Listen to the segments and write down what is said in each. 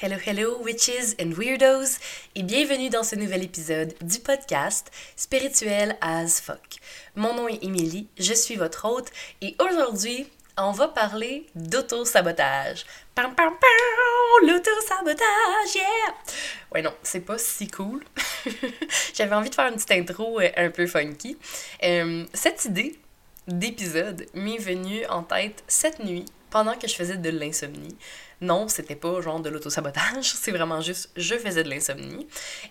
Hello, hello, witches and weirdos, et bienvenue dans ce nouvel épisode du podcast Spirituel as fuck. Mon nom est Émilie, je suis votre hôte, et aujourd'hui, on va parler d'auto-sabotage. Pam, pam, pam, l'auto-sabotage, yeah! Ouais, non, c'est pas si cool. J'avais envie de faire une petite intro euh, un peu funky. Euh, cette idée d'épisode m'est venue en tête cette nuit pendant que je faisais de l'insomnie. Non, c'était pas genre de l'autosabotage, c'est vraiment juste je faisais de l'insomnie.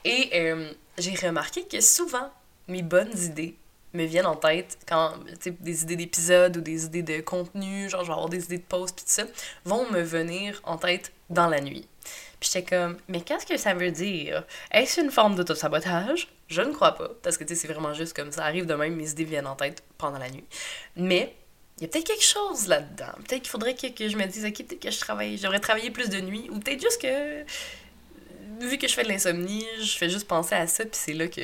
Et euh, j'ai remarqué que souvent, mes bonnes idées me viennent en tête quand, des idées d'épisodes ou des idées de contenu, genre je vais avoir des idées de posts pis tout ça, vont me venir en tête dans la nuit. Puis j'étais comme, mais qu'est-ce que ça veut dire? Est-ce une forme d'autosabotage? Je ne crois pas, parce que tu sais, c'est vraiment juste comme ça arrive de même, mes idées viennent en tête pendant la nuit. Mais il y a peut-être quelque chose là-dedans. Peut-être qu'il faudrait que, que, je me dise, ok, peut-être que je travaille, j'aurais travaillé plus de nuit, ou peut-être juste que, vu que je fais de l'insomnie, je fais juste penser à ça, puis c'est là que,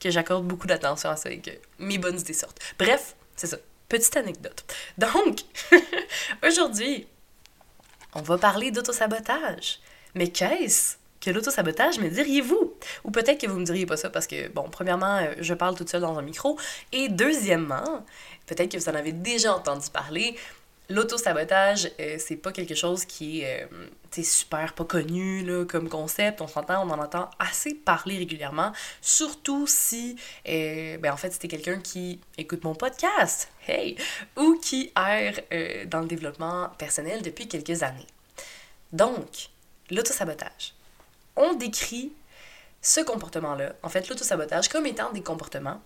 que j'accorde beaucoup d'attention à ça et que mes bonnes idées sortent. Bref, c'est ça. Petite anecdote. Donc, aujourd'hui, on va parler d'autosabotage. Mais qu'est-ce que l'autosabotage, me diriez-vous? Ou peut-être que vous me diriez pas ça parce que, bon, premièrement, euh, je parle toute seule dans un micro. Et deuxièmement, peut-être que vous en avez déjà entendu parler. L'auto-sabotage, euh, c'est pas quelque chose qui est euh, super pas connu là, comme concept. On s'entend, on en entend assez parler régulièrement. Surtout si, euh, ben en fait, c'était quelqu'un qui écoute mon podcast, hey, ou qui erre dans le développement personnel depuis quelques années. Donc, l'auto-sabotage. On décrit ce comportement-là, en fait, l'auto-sabotage, comme étant des comportements,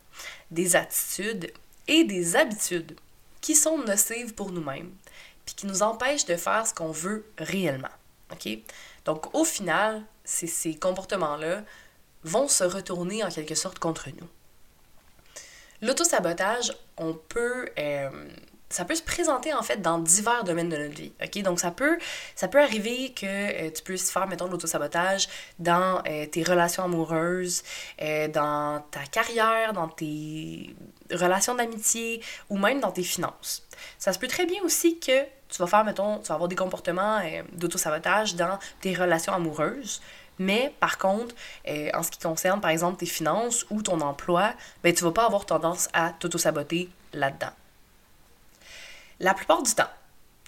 des attitudes et des habitudes qui sont nocives pour nous-mêmes, puis qui nous empêchent de faire ce qu'on veut réellement. Donc, au final, ces comportements-là vont se retourner en quelque sorte contre nous. L'autosabotage, on peut euh, ça peut se présenter en fait dans divers domaines de notre vie. OK? Donc ça peut ça peut arriver que euh, tu puisses faire mettons de l'autosabotage dans euh, tes relations amoureuses, euh, dans ta carrière, dans tes relations d'amitié ou même dans tes finances. Ça se peut très bien aussi que tu vas faire mettons, tu vas avoir des comportements d'autosabotage dans tes relations amoureuses. Mais par contre, en ce qui concerne par exemple tes finances ou ton emploi, ben, tu vas pas avoir tendance à t'auto-saboter là-dedans. La plupart du temps,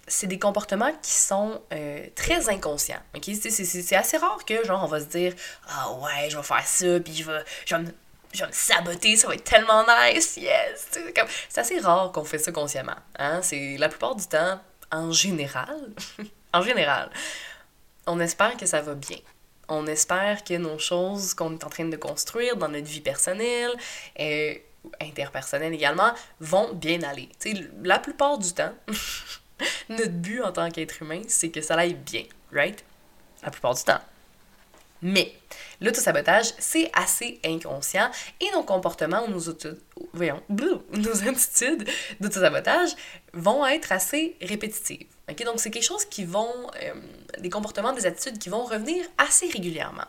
c'est des comportements qui sont euh, très inconscients. Okay? C'est assez rare que, genre, on va se dire Ah ouais, je vais faire ça, puis je vais, je me, je me saboter, ça va être tellement nice, yes! C'est assez rare qu'on fait ça consciemment. Hein? C'est la plupart du temps, en général, en général, on espère que ça va bien. On espère que nos choses qu'on est en train de construire dans notre vie personnelle, euh, interpersonnelles également, vont bien aller. la plupart du temps, notre but en tant qu'être humain, c'est que ça aille bien, right? La plupart du temps. Mais l'autosabotage, c'est assez inconscient et nos comportements ou nos, voyons, nos attitudes d'autosabotage vont être assez répétitives. Donc, c'est quelque chose qui vont, euh, des comportements, des attitudes qui vont revenir assez régulièrement.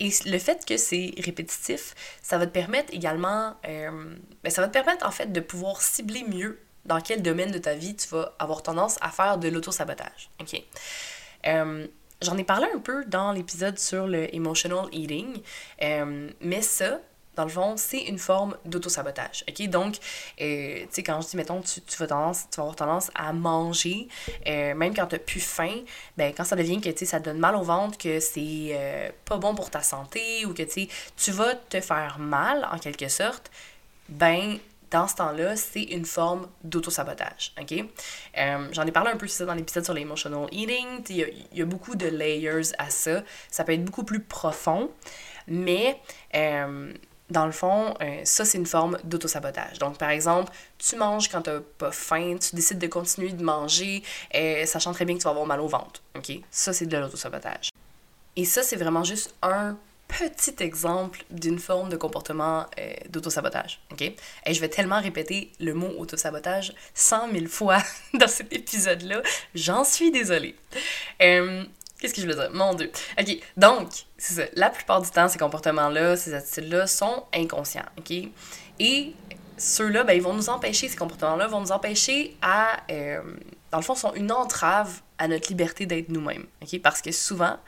Et le fait que c'est répétitif, ça va te permettre également, euh, ben, ça va te permettre en fait de pouvoir cibler mieux dans quel domaine de ta vie tu vas avoir tendance à faire de l'auto-sabotage. Euh, j'en ai parlé un peu dans l'épisode sur le emotional eating, euh, mais ça, le fond, c'est une forme d'auto-sabotage. OK? Donc, euh, tu sais, quand je dis, mettons, tu, vas tendance, tu vas avoir tendance à manger, euh, même quand tu n'as plus faim, ben, quand ça devient que, tu sais, ça donne mal au ventre, que c'est euh, pas bon pour ta santé ou que, tu vas te faire mal, en quelque sorte, ben, dans ce temps-là, c'est une forme d'auto-sabotage. OK? J'en ai parlé un peu ça dans l'épisode sur l'emotional eating. Il y, a beaucoup de layers à ça. Ça peut être beaucoup plus profond. Mais dans le fond, euh, ça, c'est une forme d'autosabotage. Donc, par exemple, tu manges quand tu n'as pas faim, tu décides de continuer de manger, euh, sachant très bien que tu vas avoir mal au ventre. OK? Ça, c'est de l'autosabotage. Et ça, c'est vraiment juste un petit exemple d'une forme de comportement euh, d'autosabotage. OK? Et je vais tellement répéter le mot autosabotage cent mille fois dans cet épisode-là. J'en suis désolée. Euh, Qu'est-ce que je veux dire? Mon Dieu. OK, donc, c'est ça. La plupart du temps, ces comportements-là, ces attitudes-là sont inconscients, OK? Et ceux-là, ben, ils vont nous empêcher, ces comportements-là vont nous empêcher à, euh, dans le fond, sont une entrave à notre liberté d'être nous-mêmes, ok? Parce que souvent,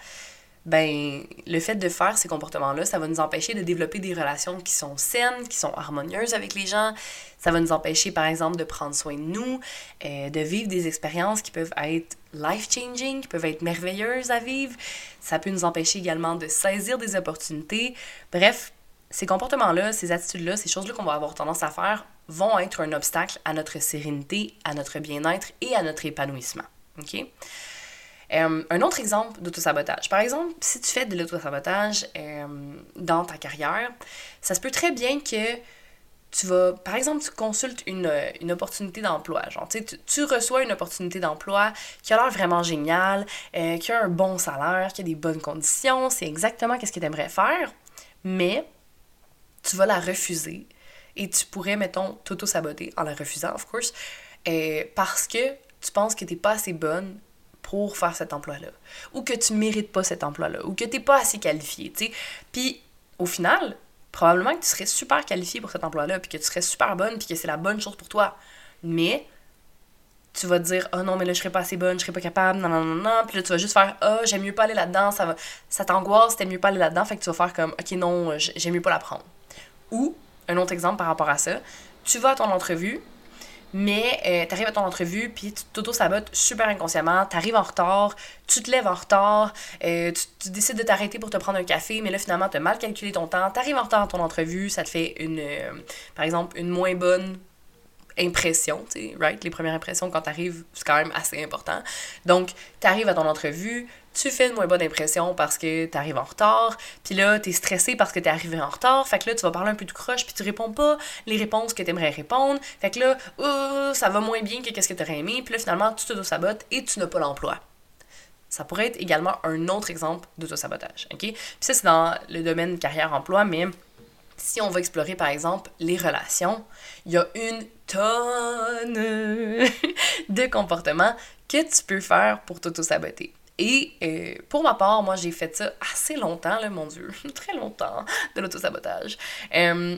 ben, le fait de faire ces comportements-là, ça va nous empêcher de développer des relations qui sont saines, qui sont harmonieuses avec les gens. Ça va nous empêcher, par exemple, de prendre soin de nous, euh, de vivre des expériences qui peuvent être life-changing, qui peuvent être merveilleuses à vivre. Ça peut nous empêcher également de saisir des opportunités. Bref, ces comportements-là, ces attitudes-là, ces choses-là qu'on va avoir tendance à faire vont être un obstacle à notre sérénité, à notre bien-être et à notre épanouissement. OK? Euh, un autre exemple d'autosabotage. Par exemple, si tu fais de l'autosabotage euh, dans ta carrière, ça se peut très bien que tu vas, par exemple, tu consultes une, une opportunité d'emploi. Genre, tu, tu reçois une opportunité d'emploi qui a l'air vraiment géniale, euh, qui a un bon salaire, qui a des bonnes conditions, c'est exactement ce que tu aimerais faire, mais tu vas la refuser et tu pourrais, mettons, t'auto-saboter en la refusant, of course, parce que tu penses que tu n'es pas assez bonne pour faire cet emploi-là. Ou que tu mérites pas cet emploi-là. Ou que tu n'es pas assez qualifié, tu sais. Puis, au final, probablement que tu serais super qualifié pour cet emploi-là, puis que tu serais super bonne, puis que c'est la bonne chose pour toi. Mais, tu vas te dire, oh non, mais là, je serais pas assez bonne, je serais pas capable, non, non, non, non. Puis là, tu vas juste faire, oh, j'aime mieux pas aller là-dedans, ça, va... ça t'angoisse, t'aimes mieux pas aller là-dedans, fait que tu vas faire comme, ok, non, j'aime mieux pas la prendre. Ou, un autre exemple par rapport à ça, tu vas à ton entrevue, mais euh, tu arrives à ton entrevue, puis tu t'auto-sabotes super inconsciemment, tu arrives en retard, tu te lèves en retard, euh, tu, décides de t'arrêter pour te prendre un café, mais là finalement tu as mal calculé ton temps, tu arrives en retard à ton entrevue, ça te fait une, euh, par exemple, une moins bonne impression, right? Les premières impressions quand tu arrives, c'est quand même assez important. Donc, tu arrives à ton entrevue, tu fais une moins bonne impression parce que tu en retard, puis là, tu es stressé parce que tu es arrivé en retard, fait que là, tu vas parler un peu tout croche, puis tu réponds pas les réponses que tu aimerais répondre, fait que là, oh, ça va moins bien que qu'est-ce que tu aurais aimé, puis là, finalement, tu te sabotes et tu n'as pas l'emploi. Ça pourrait être également un autre exemple d'auto-sabotage, ok? Puis ça, c'est dans le domaine carrière-emploi, mais si on va explorer par exemple les relations, il y a une tonne de comportements que tu peux faire pour t'auto-saboter. Et euh, pour ma part, moi, j'ai fait ça assez longtemps, là, mon Dieu, très longtemps, de l'autosabotage. Euh,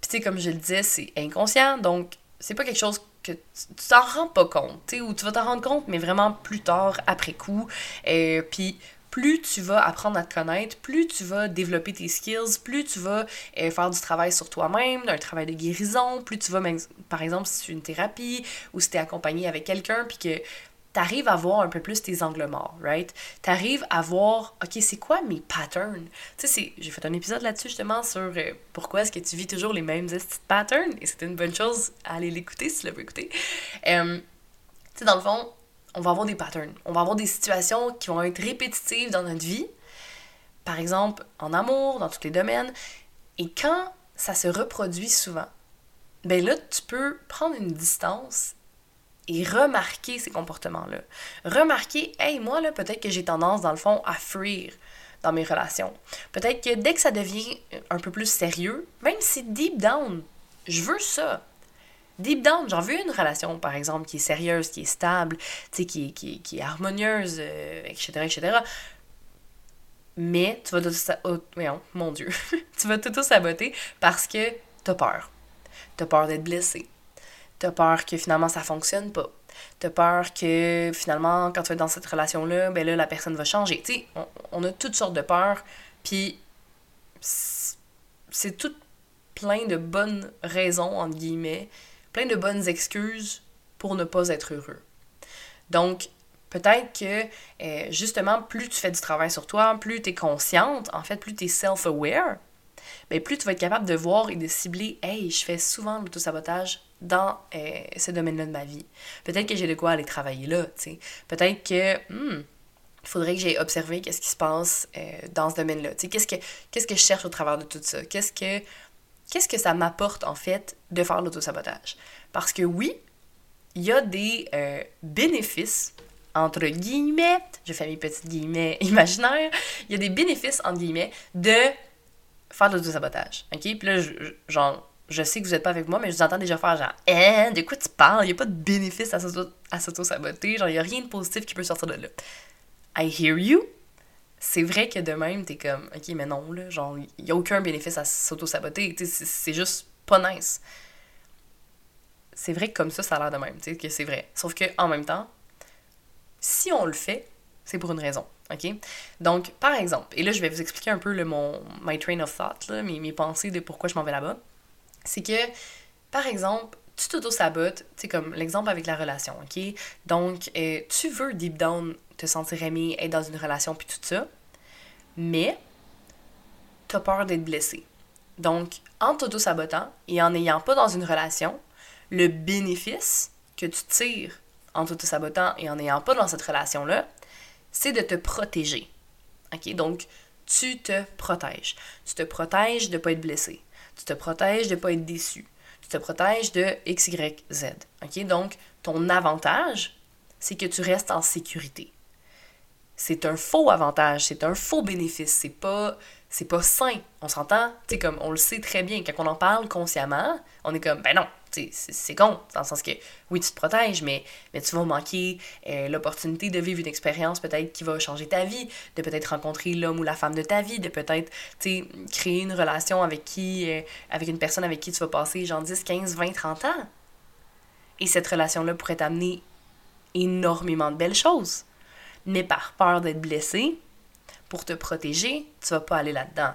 Puis, tu sais, comme je le disais, c'est inconscient, donc c'est pas quelque chose que tu t'en rends pas compte, tu sais, ou tu vas t'en rendre compte, mais vraiment plus tard, après coup. Euh, Puis, plus tu vas apprendre à te connaître, plus tu vas développer tes skills, plus tu vas euh, faire du travail sur toi-même, un travail de guérison, plus tu vas, par exemple, si tu une thérapie ou si tu es accompagné avec quelqu'un, puis que t'arrives à voir un peu plus tes angles morts, right? T'arrives à voir, OK, c'est quoi mes patterns? Tu sais, j'ai fait un épisode là-dessus justement sur euh, pourquoi est-ce que tu vis toujours les mêmes patterns, et c'était une bonne chose à aller l'écouter si tu l'as écouté. Euh, tu sais, dans le fond, on va avoir des patterns. On va avoir des situations qui vont être répétitives dans notre vie, par exemple en amour, dans tous les domaines, et quand ça se reproduit souvent, ben là, tu peux prendre une distance et remarquer ces comportements-là. Remarquer, hey, moi, là, peut-être que j'ai tendance, dans le fond, à fuir dans mes relations. Peut-être que dès que ça devient un peu plus sérieux, même si deep down, je veux ça. Deep down, j'en veux une relation, par exemple, qui est sérieuse, qui est stable, qui, qui, qui est harmonieuse, etc., euh, etc. Mais tu vas tout oh, mon Dieu, tu vas tout saboter parce que t'as peur. T'as peur d'être blessé. T'as peur que finalement ça fonctionne pas. T'as peur que finalement, quand tu être dans cette relation-là, ben là, la personne va changer. Tu sais, on, a toutes sortes de peurs, puis c'est tout plein de bonnes raisons, entre guillemets, plein de bonnes excuses pour ne pas être heureux. Donc, peut-être que euh, justement, plus tu fais du travail sur toi, plus tu es consciente, en fait, plus tu es self-aware, ben, plus tu vas être capable de voir et de cibler Hey, je fais souvent l'autosabotage dans euh, ce domaine-là de ma vie. Peut-être que j'ai de quoi aller travailler là, tu sais. Peut-être que hmm, il faudrait que j'aie observé qu'est-ce qui se passe euh, dans ce domaine-là. Tu sais, qu'est-ce que, qu'est-ce que je cherche au travers de tout ça? Qu'est-ce que, qu'est-ce que ça m'apporte, en fait, de faire l'autosabotage? Parce que oui, il y a des euh, bénéfices, entre guillemets, je fais mes petits guillemets imaginaires, il y a des bénéfices, entre guillemets, de faire de l'autosabotage. OK? Puis là, genre, je sais que vous n'êtes pas avec moi, mais je vous entends déjà faire genre, hein, de quoi tu parles? Il n'y a pas de bénéfice à s'auto-saboter. Genre, il n'y a rien de positif qui peut sortir de là. I hear you. C'est vrai que de même, t'es comme, ok, mais non, là, genre, il n'y a aucun bénéfice à s'auto-saboter. C'est juste pas nice. c'est vrai que comme ça, ça a l'air de même, tu sais, que c'est vrai. Sauf que en même temps, si on le fait, c'est pour une raison. OK? Donc, par exemple, et là, je vais vous expliquer un peu le, mon my train of thought, mes, mes pensées de pourquoi je m'en vais là-bas. C'est que, par exemple, tu t'auto-sabotes, c'est comme l'exemple avec la relation, OK? Donc, euh, tu veux deep down te sentir aimé, être dans une relation, puis tout ça, mais t'as peur d'être blessé. Donc, en t'auto-sabotant et en n'ayant pas dans une relation, le bénéfice que tu tires en t'auto-sabotant et en n'ayant pas dans cette relation-là, c'est de te protéger. Donc, tu te protèges. Tu te protèges de ne pas être blessé. Tu te protèges de ne pas être déçu. Tu te protèges de X, Y, Z. Donc, ton avantage, c'est que tu restes en sécurité. C'est un faux avantage, c'est un faux bénéfice. C'est pas c'est pas sain. On s'entend, tu comme on le sait très bien, quand on en parle consciemment, on est comme, ben non, c'est con, dans le sens que oui, tu te protèges, mais, mais tu vas manquer euh, l'opportunité de vivre une expérience peut-être qui va changer ta vie, de peut-être rencontrer l'homme ou la femme de ta vie, de peut-être créer une relation avec qui, euh, avec une personne avec qui tu vas passer genre 10, 15, 20, 30 ans. Et cette relation-là pourrait t'amener énormément de belles choses. Mais par peur d'être blessé, pour te protéger, tu vas pas aller là-dedans.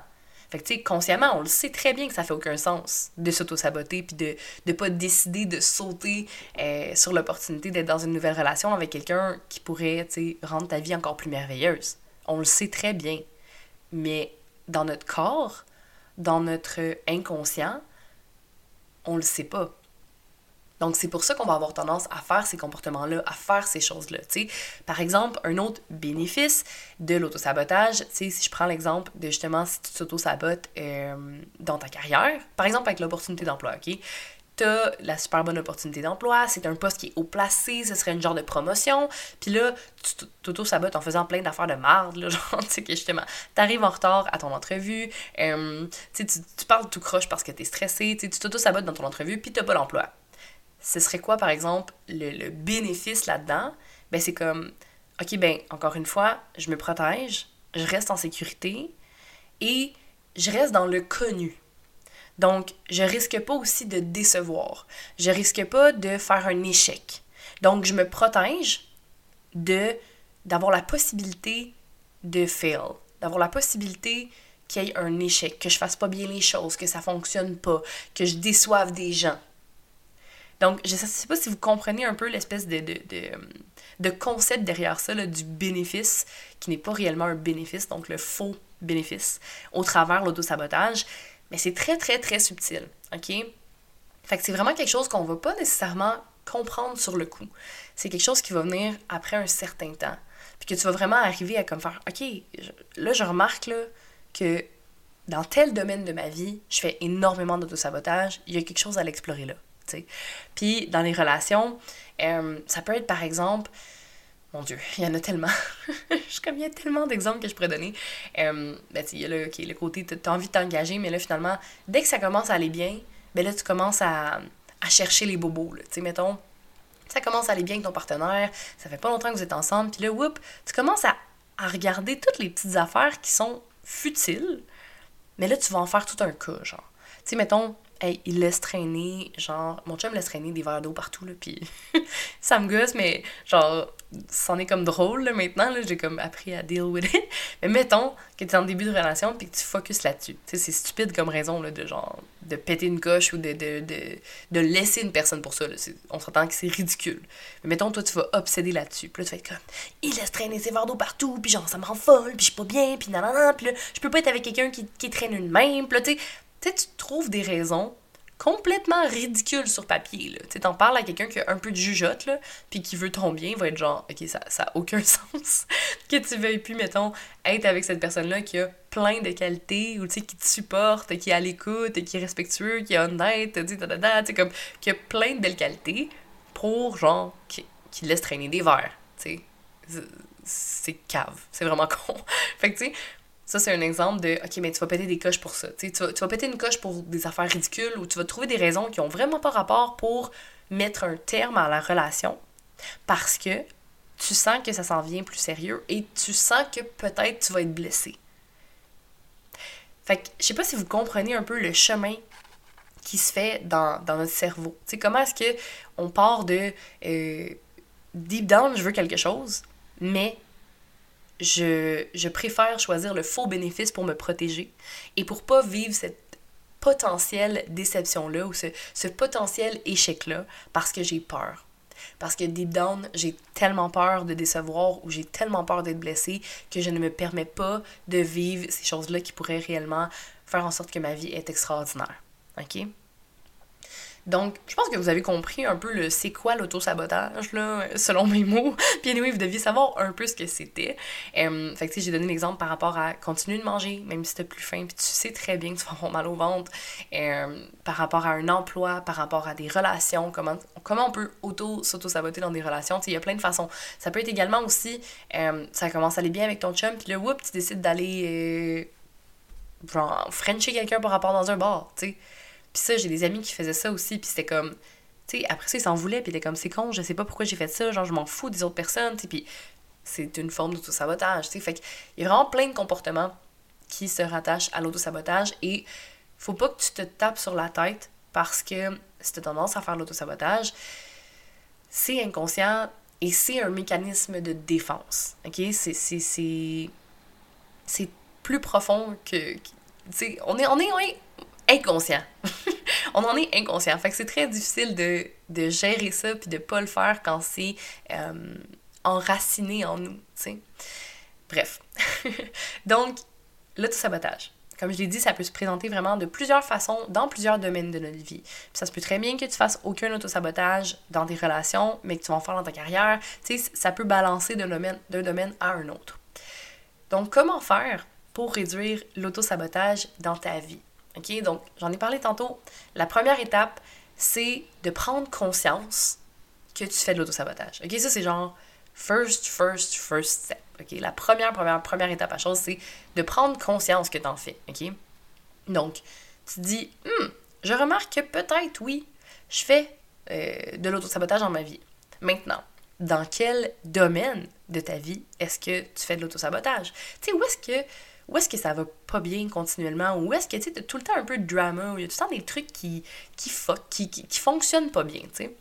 Fait que, tu sais, consciemment, on le sait très bien que ça fait aucun sens de s'auto-saboter puis de ne pas décider de sauter euh, sur l'opportunité d'être dans une nouvelle relation avec quelqu'un qui pourrait, tu rendre ta vie encore plus merveilleuse. On le sait très bien. Mais dans notre corps, dans notre inconscient, on le sait pas. Donc, c'est pour ça qu'on va avoir tendance à faire ces comportements-là, à faire ces choses-là. Par exemple, un autre bénéfice de l'autosabotage, si je prends l'exemple de justement si tu t'auto-sabotes euh, dans ta carrière, par exemple avec l'opportunité d'emploi, OK? Tu as la super bonne opportunité d'emploi, c'est un poste qui est haut placé, ce serait une genre de promotion, puis là, tu t'auto-sabotes en faisant plein d'affaires de marde, là, genre, tu sais, justement, t'arrives en retard à ton entrevue, euh, tu, tu parles tout croche parce que t'es stressé, tu t'auto-sabotes dans ton entrevue, puis t'as pas l'emploi ce serait quoi, par exemple, le, bénéfice là-dedans? Ben, c'est comme, OK, ben, encore une fois, je me protège, je reste en sécurité et je reste dans le connu. Donc, je risque pas aussi de décevoir. Je risque pas de faire un échec. Donc, je me protège de d'avoir la possibilité de fail, d'avoir la possibilité qu'il y ait un échec, que je fasse pas bien les choses, que ça fonctionne pas, que je déçoive des gens. Donc, je ne sais pas si vous comprenez un peu l'espèce de, de, de, concept derrière ça, du bénéfice, qui n'est pas réellement un bénéfice, donc le faux bénéfice, au travers l'autosabotage. Mais c'est très, très, très subtil. OK? Fait que c'est vraiment quelque chose qu'on ne va pas nécessairement comprendre sur le coup. C'est quelque chose qui va venir après un certain temps. Puis que tu vas vraiment arriver à comme faire OK, là, je remarque là, que dans tel domaine de ma vie, je fais énormément d'autosabotage. Il y a quelque chose à l'explorer là. Puis dans les relations, euh, ça peut être par exemple, mon Dieu, il y en a tellement. je comme y a tellement d'exemples que je pourrais donner. Euh, ben, il y a le, le côté, tu as envie de t'engager, mais là finalement, dès que ça commence à aller bien, ben là tu commences à, à chercher les bobos. Tu sais, mettons, ça commence à aller bien avec ton partenaire, ça fait pas longtemps que vous êtes ensemble, puis là, whoop, tu commences à, à regarder toutes les petites affaires qui sont futiles, mais là, tu vas en faire tout un cas, genre. Tu sais, mettons, hey, il laisse traîner, genre, mon chum laisse traîner des verres d'eau partout, là, puis ça me gosse, mais genre, c'en est comme drôle, là, maintenant, là, j'ai comme appris à deal with it. Mais mettons que t'es en début de relation, puis que tu focuses là-dessus. Tu sais, c'est stupide comme raison, là, de genre, de péter une coche ou de, de, de, de laisser une personne pour ça. On s'entend que c'est ridicule. Mais mettons, toi, tu vas obséder là-dessus. Puis là, tu vas être comme, il laisse traîner ses verres d'eau partout, puis genre, ça me rend folle, puis je suis pas bien, puis nanana, puis là, je peux pas être avec quelqu'un qui, qui traîne une main, puis là, tu sais, tu trouves des raisons complètement ridicules sur papier. Tu t'en parles à quelqu'un qui a un peu de jugeote, là, puis qui veut ton bien, il va être genre, ok, ça n'a aucun sens que tu veuilles plus, mettons, être avec cette personne-là qui a plein de qualités, ou tu qui te supporte, qui est à l'écoute, qui est respectueux, qui est honnête, tu sais, comme, qui a plein de belles qualités pour, genre, qui, qui laisse traîner des verres, tu sais. C'est cave, c'est vraiment con. fait que, tu sais, ça, c'est un exemple de OK, mais tu vas péter des coches pour ça. Tu vas, tu vas péter une coche pour des affaires ridicules ou tu vas trouver des raisons qui ont vraiment pas rapport pour mettre un terme à la relation parce que tu sens que ça s'en vient plus sérieux et tu sens que peut-être tu vas être blessé. Fait que je sais pas si vous comprenez un peu le chemin qui se fait dans, dans notre cerveau. Tu sais, comment est-ce que on part de euh, deep down, je veux quelque chose, mais je, préfère choisir le faux bénéfice pour me protéger et pour pas vivre cette potentielle déception-là ou ce, ce potentiel échec-là parce que j'ai peur. Parce que deep down, j'ai tellement peur de décevoir ou j'ai tellement peur d'être blessée que je ne me permets pas de vivre ces choses-là qui pourraient réellement faire en sorte que ma vie est extraordinaire. OK? Donc, je pense que vous avez compris un peu le c'est quoi l'auto-sabotage, là, selon mes mots. Puis anyway, vous deviez savoir un peu ce que c'était. Euh, fait que, j'ai donné l'exemple par rapport à continuer de manger, même si t'as plus faim, puis tu sais très bien que tu vas avoir mal au ventre. Euh, par rapport à un emploi, par rapport à des relations, comment, comment on peut auto-s'auto-saboter dans des relations. Il y a plein de façons. Ça peut être également aussi, euh, ça commence à aller bien avec ton chum, puis là, whoop, tu décides d'aller, genre, frencher quelqu'un par rapport dans un bar, tu sais puis ça, j'ai des amis qui faisaient ça aussi, puis c'était comme, tu sais, après ça, ils s'en voulaient, puis ils étaient comme, c'est con, je sais pas pourquoi j'ai fait ça, genre, je m'en fous des autres personnes, tu puis c'est une forme d'auto-sabotage, tu sais. Fait qu'il y a vraiment plein de comportements qui se rattachent à l'auto-sabotage et faut pas que tu te tapes sur la tête parce que si tendance à faire l'auto-sabotage, c'est inconscient et c'est un mécanisme de défense, ok? C'est plus profond que... tu sais, on est, on, est, on est inconscient. on en est inconscient. Fait que c'est très difficile de, de, gérer ça puis de pas le faire quand c'est euh, enraciné en nous, tu sais. Bref. Donc, l'auto-sabotage. Comme je l'ai dit, ça peut se présenter vraiment de plusieurs façons dans plusieurs domaines de notre vie. Ça se peut très bien que tu fasses aucun auto-sabotage dans tes relations, mais que tu vas en faire dans ta carrière. Tu sais, ça peut balancer d'un domaine, domaine à un autre. Donc, comment faire pour réduire l'auto-sabotage dans ta vie? OK? Donc, j'en ai parlé tantôt. La première étape, c'est de prendre conscience que tu fais de l'autosabotage. OK? Ça, c'est genre first, first, first step. OK? La première, première, première étape à chose, c'est de prendre conscience que tu en fais. OK? Donc, tu dis, hmm, je remarque que peut-être, oui, je fais euh, de l'autosabotage dans ma vie. Maintenant, dans quel domaine de ta vie est-ce que tu fais de l'autosabotage? Tu sais, où est-ce que où est-ce que ça va pas bien continuellement, ou est-ce que tu as tout le temps un peu de drama, où il y a tout le temps des trucs qui, qui fuck, qui, qui, fonctionnent pas bien, tu sais.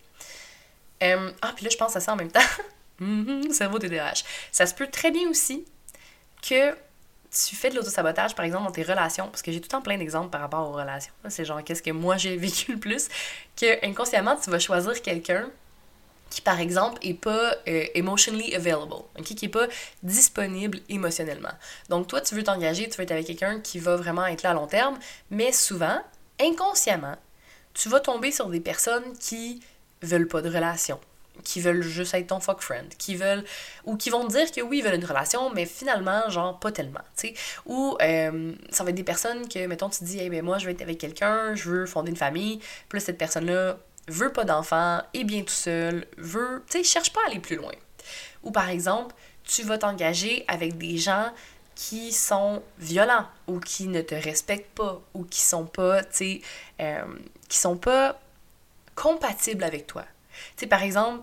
Ah, puis là, je pense à ça en même temps. mm cerveau TDAH. Ça se peut très bien aussi que tu fais de l'autosabotage, par exemple, dans tes relations, parce que j'ai tout le temps plein d'exemples par rapport aux relations. C'est genre, qu'est-ce que moi j'ai vécu le plus, que inconsciemment, tu vas choisir quelqu'un qui, par exemple, est pas euh, emotionally available, qui est pas disponible émotionnellement. Donc, toi, tu veux t'engager, tu veux être avec quelqu'un qui va vraiment être là à long terme, mais souvent, inconsciemment, tu vas tomber sur des personnes qui veulent pas de relation, qui veulent juste être ton fuck friend, qui veulent ou qui vont te dire que oui, ils veulent une relation, mais finalement, genre pas tellement, tu sais. Ou euh, ça va être des personnes que, mettons, tu dis, hey, ben moi, je veux être avec quelqu'un, je veux fonder une famille, plus cette personne-là veut pas d'enfant, est bien tout seul, veut, tu sais, cherche pas à aller plus loin. Ou par exemple, tu vas t'engager avec des gens qui sont violents ou qui ne te respectent pas ou qui sont pas, tu euh, qui sont pas compatibles avec toi. Tu sais, par exemple,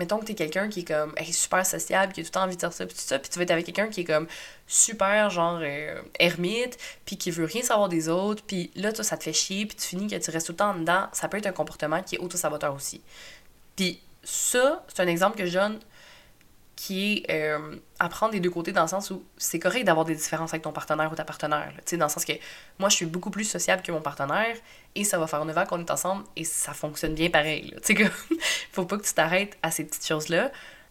mettons que t'es quelqu'un qui est comme super sociable, qui a tout le temps envie de faire ça, puis tout ça, puis tu vas être avec quelqu'un qui est comme super, genre, euh, ermite, puis qui veut rien savoir des autres, puis là, toi, ça te fait chier, puis tu finis que tu restes tout le temps dedans, ça peut être un comportement qui est auto-saboteur aussi. Puis ça, c'est un exemple que je donne qui est euh, apprendre des deux côtés dans le sens où c'est correct d'avoir des différences avec ton partenaire ou ta partenaire. Tu sais, dans le sens que moi, je suis beaucoup plus sociable que mon partenaire et ça va faire 9 ans qu'on est ensemble et ça fonctionne bien pareil. Tu sais, faut pas que tu t'arrêtes à ces petites choses-là,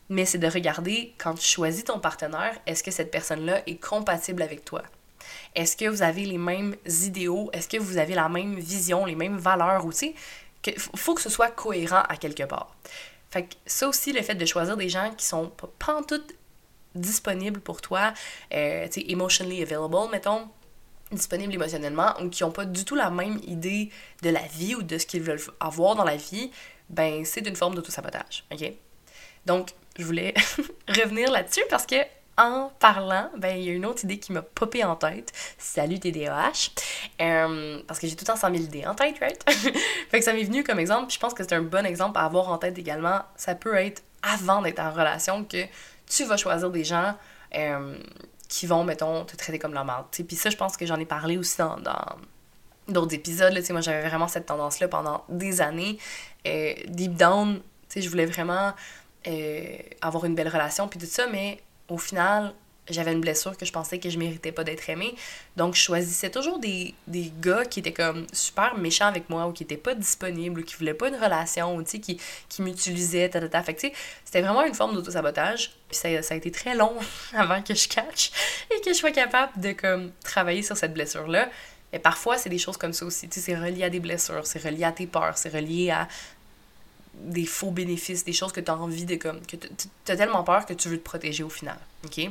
mais c'est de regarder quand tu choisis ton partenaire, est-ce que cette personne-là est compatible avec toi? Est-ce que vous avez les mêmes idéaux? Est-ce que vous avez la même vision, les mêmes valeurs aussi? Il faut que ce soit cohérent à quelque part. Fait que ça aussi, le fait de choisir des gens qui sont pas, pas tout disponibles pour toi, euh, tu sais, emotionally available, mettons, disponibles émotionnellement, ou qui n'ont pas du tout la même idée de la vie ou de ce qu'ils veulent avoir dans la vie, ben c'est une forme d'autosabotage, ok? Donc, je voulais revenir là-dessus parce que en parlant, ben, il y a une autre idée qui m'a popé en tête. Salut TDAH. Euh, parce que j'ai tout le temps 100 000 idées en tête, right? fait que ça m'est venu comme exemple. je pense que c'est un bon exemple à avoir en tête également. Ça peut être avant d'être en relation que tu vas choisir des gens euh, qui vont, mettons, te traiter comme la merde. Puis ça, je pense que j'en ai parlé aussi dans, d'autres épisodes. Là, moi, j'avais vraiment cette tendance-là pendant des années. Euh, deep down, je voulais vraiment euh, avoir une belle relation, puis tout ça, mais au final, j'avais une blessure que je pensais que je méritais pas d'être aimée. Donc, je choisissais toujours des, des, gars qui étaient comme super méchants avec moi ou qui étaient pas disponibles ou qui voulaient pas une relation ou qui, qui m'utilisaient, ta, ta. Fait que, c'était vraiment une forme d'auto-sabotage. Puis ça, ça, a été très long avant que je catch et que je sois capable de comme travailler sur cette blessure-là. Mais parfois, c'est des choses comme ça aussi. C'est relié à des blessures, c'est relié à tes peurs, c'est relié à des faux bénéfices, des choses que tu as envie de comme. que tu as tellement peur que tu veux te protéger au final. OK?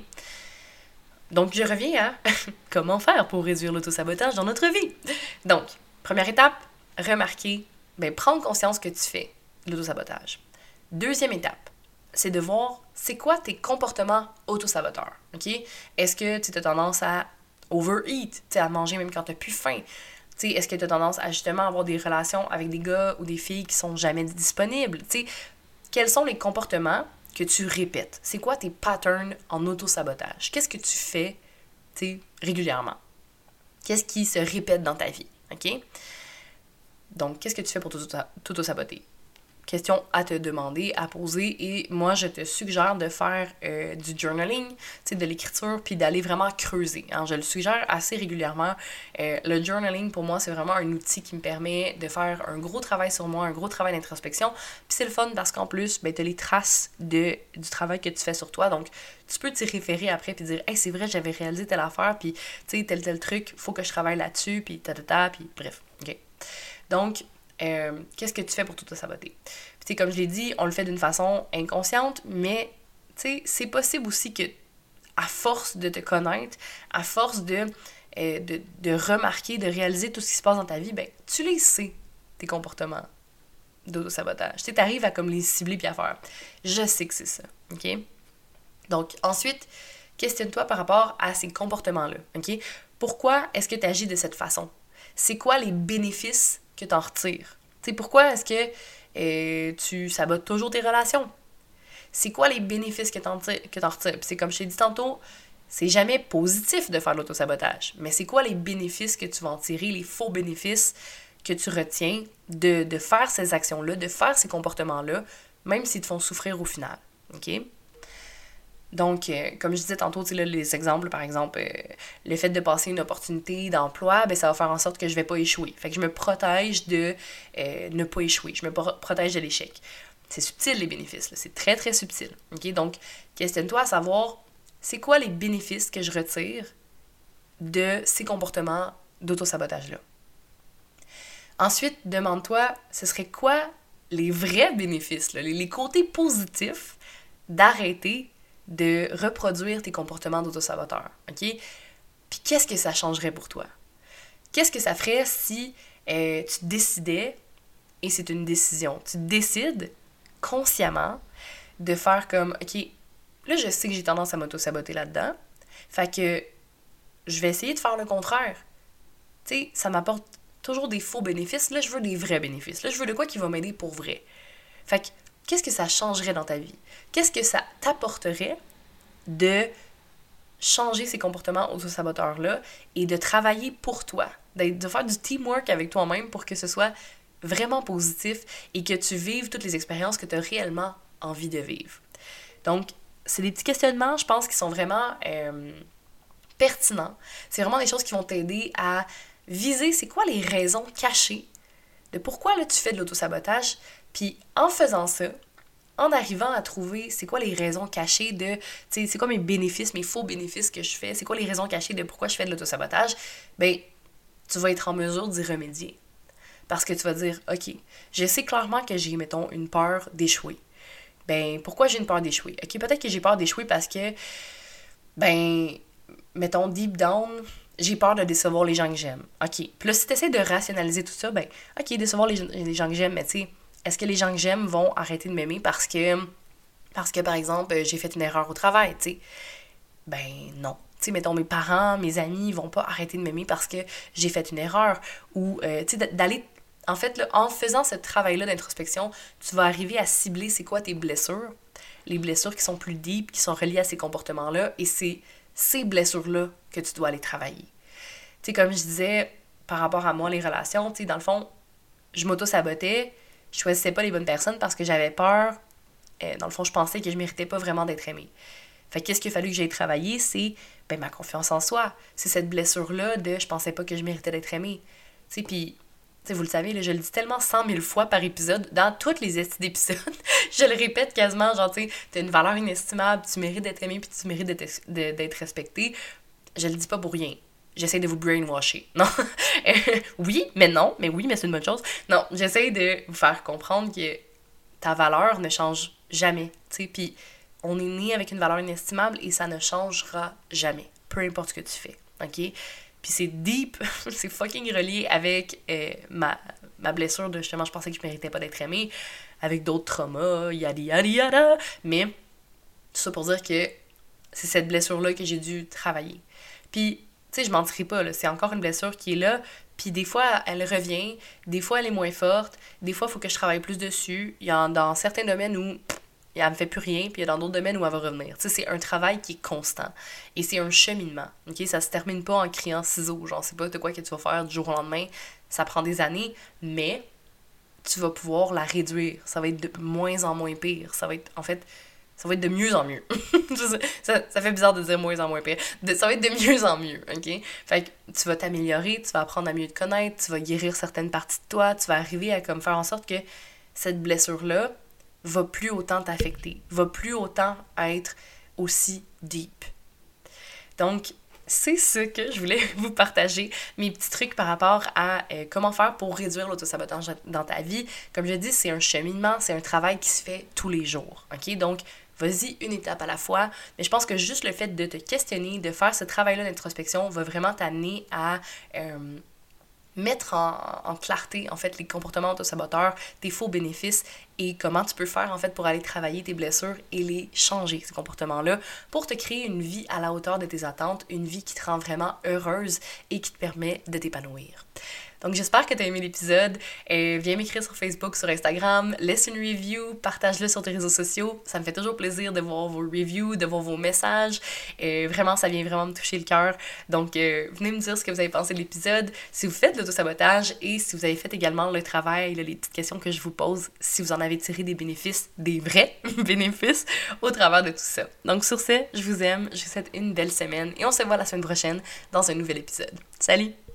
Donc, je reviens à comment faire pour réduire l'autosabotage dans notre vie. Donc, première étape, remarquer, ben, prendre conscience que tu fais l'autosabotage. Deuxième étape, c'est de voir c'est quoi tes comportements autosaboteurs. OK? Est-ce que tu as tendance à overeat, à manger même quand tu n'as plus faim? Est-ce que tu as tendance à justement avoir des relations avec des gars ou des filles qui sont jamais disponibles? quels sont les comportements que tu répètes? C'est quoi tes patterns en auto-sabotage? Qu'est-ce que tu fais régulièrement? Qu'est-ce qui se répète dans ta vie? OK? Donc, qu'est-ce que tu fais pour t'auto-saboter? Questions à te demander, à poser. Et moi, je te suggère de faire euh, du journaling, de l'écriture, puis d'aller vraiment creuser. Hein. Je le suggère assez régulièrement. Euh, le journaling, pour moi, c'est vraiment un outil qui me permet de faire un gros travail sur moi, un gros travail d'introspection. Puis c'est le fun parce qu'en plus, ben, tu as les traces de, du travail que tu fais sur toi. Donc, tu peux t'y référer après puis dire, hey, c'est vrai, j'avais réalisé telle affaire, puis tel, tel truc, faut que je travaille là-dessus, puis ta, ta, ta, puis bref. OK? Donc, euh, qu'est-ce que tu fais pour tout te saboter? Puis, comme je l'ai dit, on le fait d'une façon inconsciente, mais c'est possible aussi que, à force de te connaître, à force de, euh, de, de, remarquer, de réaliser tout ce qui se passe dans ta vie, ben, tu les sais, tes comportements d'auto-sabotage. Tu arrives à comme les cibler puis à faire. Je sais que c'est ça, OK? Donc, ensuite, questionne-toi par rapport à ces comportements-là, OK? Pourquoi est-ce que tu agis de cette façon? C'est quoi les bénéfices que tu en retires? sais, pourquoi est-ce que euh, tu sabotes toujours tes relations? C'est quoi les bénéfices que tu en, retires? c'est comme je t'ai dit tantôt, c'est jamais positif de faire l'autosabotage. Mais c'est quoi les bénéfices que tu vas en tirer, les faux bénéfices que tu retiens de, de faire ces actions-là, de faire ces comportements-là, même s'ils te font souffrir au final. OK? Donc, euh, comme je disais tantôt, là, les exemples, par exemple, euh, le fait de passer une opportunité d'emploi, ben, ça va faire en sorte que je vais pas échouer. Fait que je me protège de euh, ne pas échouer. Je me protège de l'échec. C'est subtil, les bénéfices. C'est très, très subtil. Donc, questionne-toi à savoir, c'est quoi les bénéfices que je retire de ces comportements d'auto-sabotage-là? Ensuite, demande-toi, ce serait quoi les vrais bénéfices, les côtés positifs d'arrêter de reproduire tes comportements d'autosaboteur. OK? Puis qu'est-ce que ça changerait pour toi? Qu'est-ce que ça ferait si euh, tu décidais, et c'est une décision, tu décides consciemment de faire comme, OK, là, je sais que j'ai tendance à m'auto-saboter là-dedans, fait que je vais essayer de faire le contraire. Tu sais, ça m'apporte toujours des faux bénéfices. Là, je veux des vrais bénéfices. Là, je veux de quoi qui va m'aider pour vrai. Fait que qu'est-ce que ça changerait dans ta vie? Qu'est-ce que ça t'apporterait de changer ces comportements auto-saboteurs-là et de travailler pour toi, de faire du teamwork avec toi-même pour que ce soit vraiment positif et que tu vives toutes les expériences que tu as réellement envie de vivre. Donc, c'est des petits questionnements, je pense, qui sont vraiment euh, pertinents. C'est vraiment des choses qui vont t'aider à viser c'est quoi les raisons cachées de pourquoi là, tu fais de l'auto-sabotage, puis en faisant ça, en arrivant à trouver c'est quoi les raisons cachées de, tu sais, c'est quoi mes bénéfices, mes faux bénéfices que je fais, c'est quoi les raisons cachées de pourquoi je fais de l'autosabotage, ben, tu vas être en mesure d'y remédier. Parce que tu vas dire, OK, je sais clairement que j'ai, mettons, une peur d'échouer. Ben, pourquoi j'ai une peur d'échouer? OK, peut-être que j'ai peur d'échouer parce que, ben, mettons, deep down, j'ai peur de décevoir les gens que j'aime. OK. Puis là, si tu essaies de rationaliser tout ça, ben, OK, décevoir les, les gens que j'aime, mais tu sais, est-ce que les gens que j'aime vont arrêter de m'aimer parce que, parce que par exemple, j'ai fait une erreur au travail, tu sais? Ben non. Tu sais, mettons, mes parents, mes amis, vont pas arrêter de m'aimer parce que j'ai fait une erreur. Ou, euh, tu sais, d'aller. En fait, là, en faisant ce travail-là d'introspection, tu vas arriver à cibler c'est quoi tes blessures, les blessures qui sont plus deep, qui sont reliées à ces comportements-là, et c'est ces blessures-là que tu dois aller travailler. Tu sais, comme je disais, par rapport à moi, les relations. Tu sais, dans le fond, je m'auto-sabotais, je choisissais pas les bonnes personnes parce que j'avais peur. Euh, dans le fond, je pensais que je méritais pas vraiment d'être aimée. Fait qu'est-ce qu'il a fallu que j'aille travailler, c'est ben, ma confiance en soi. C'est cette blessure-là de je pensais pas que je méritais d'être aimée. Tu sais, vous le savez, je le dis tellement cent mille fois par épisode, dans toutes les épisodes, je le répète quasiment, genre, tu sais, t'as une valeur inestimable, tu mérites d'être aimé, puis tu mérites d'être respecté. Je le dis pas pour rien j'essaie de vous brainwasher. Non. oui, mais non. Mais oui, mais c'est une bonne chose. Non, j'essaie de vous faire comprendre que ta valeur ne change jamais. Tu sais, puis on est né avec une valeur inestimable et ça ne changera jamais, peu importe ce que tu fais. OK? Puis c'est deep, c'est fucking relié avec euh, ma, ma blessure de justement, je pensais que je méritais pas d'être aimée, avec d'autres traumas, yada yada yada. Mais tout ça pour dire que c'est cette blessure-là que j'ai dû travailler. Puis, tu sais, je mentirai pas, c'est encore une blessure qui est là. Puis des fois, elle revient, des fois, elle est moins forte, des fois, il faut que je travaille plus dessus. Il y a dans certains domaines où elle me fait plus rien, puis il y a dans d'autres domaines où elle va revenir. Tu sais, c'est un travail qui est constant. Et c'est un cheminement. OK? Ça se termine pas en criant ciseaux. Genre, c'est pas de quoi que tu vas faire du jour au lendemain. Ça prend des années, mais tu vas pouvoir la réduire. Ça va être de moins en moins pire. Ça va être, en fait, ça va être de mieux en mieux. ça, ça, fait bizarre de dire moins en moins pire. ça va être de mieux en mieux, OK? Fait que tu vas t'améliorer, tu vas apprendre à mieux te connaître, tu vas guérir certaines parties de toi, tu vas arriver à comme faire en sorte que cette blessure-là, va plus autant t'affecter, va plus autant être aussi deep. Donc, c'est ce que je voulais vous partager, mes petits trucs par rapport à euh, comment faire pour réduire l'autosabotage dans ta vie. Comme je dis, c'est un cheminement, c'est un travail qui se fait tous les jours. OK? Donc, vas-y une étape à la fois. Mais je pense que juste le fait de te questionner, de faire ce travail-là d'introspection va vraiment t'amener à euh, mettre en, clarté en fait les comportements auto-saboteurs, tes faux bénéfices et comment tu peux faire en fait pour aller travailler tes blessures et les changer ces comportements-là pour te créer une vie à la hauteur de tes attentes, une vie qui te rend vraiment heureuse et qui te permet de t'épanouir. Donc j'espère que tu as aimé l'épisode. Euh, viens m'écrire sur Facebook, sur Instagram, laisse une review, partage-le sur tes réseaux sociaux. Ça me fait toujours plaisir de voir vos reviews, de voir vos messages. Euh, vraiment, ça vient vraiment me toucher le cœur. Donc euh, venez me dire ce que vous avez pensé de l'épisode, si vous faites l'autosabotage et si vous avez fait également le travail, les petites questions que je vous pose, si vous en avez tiré des bénéfices, des vrais bénéfices au travers de tout ça. Donc sur ce, je vous aime, je vous souhaite une belle semaine et on se voit la semaine prochaine dans un nouvel épisode. Salut!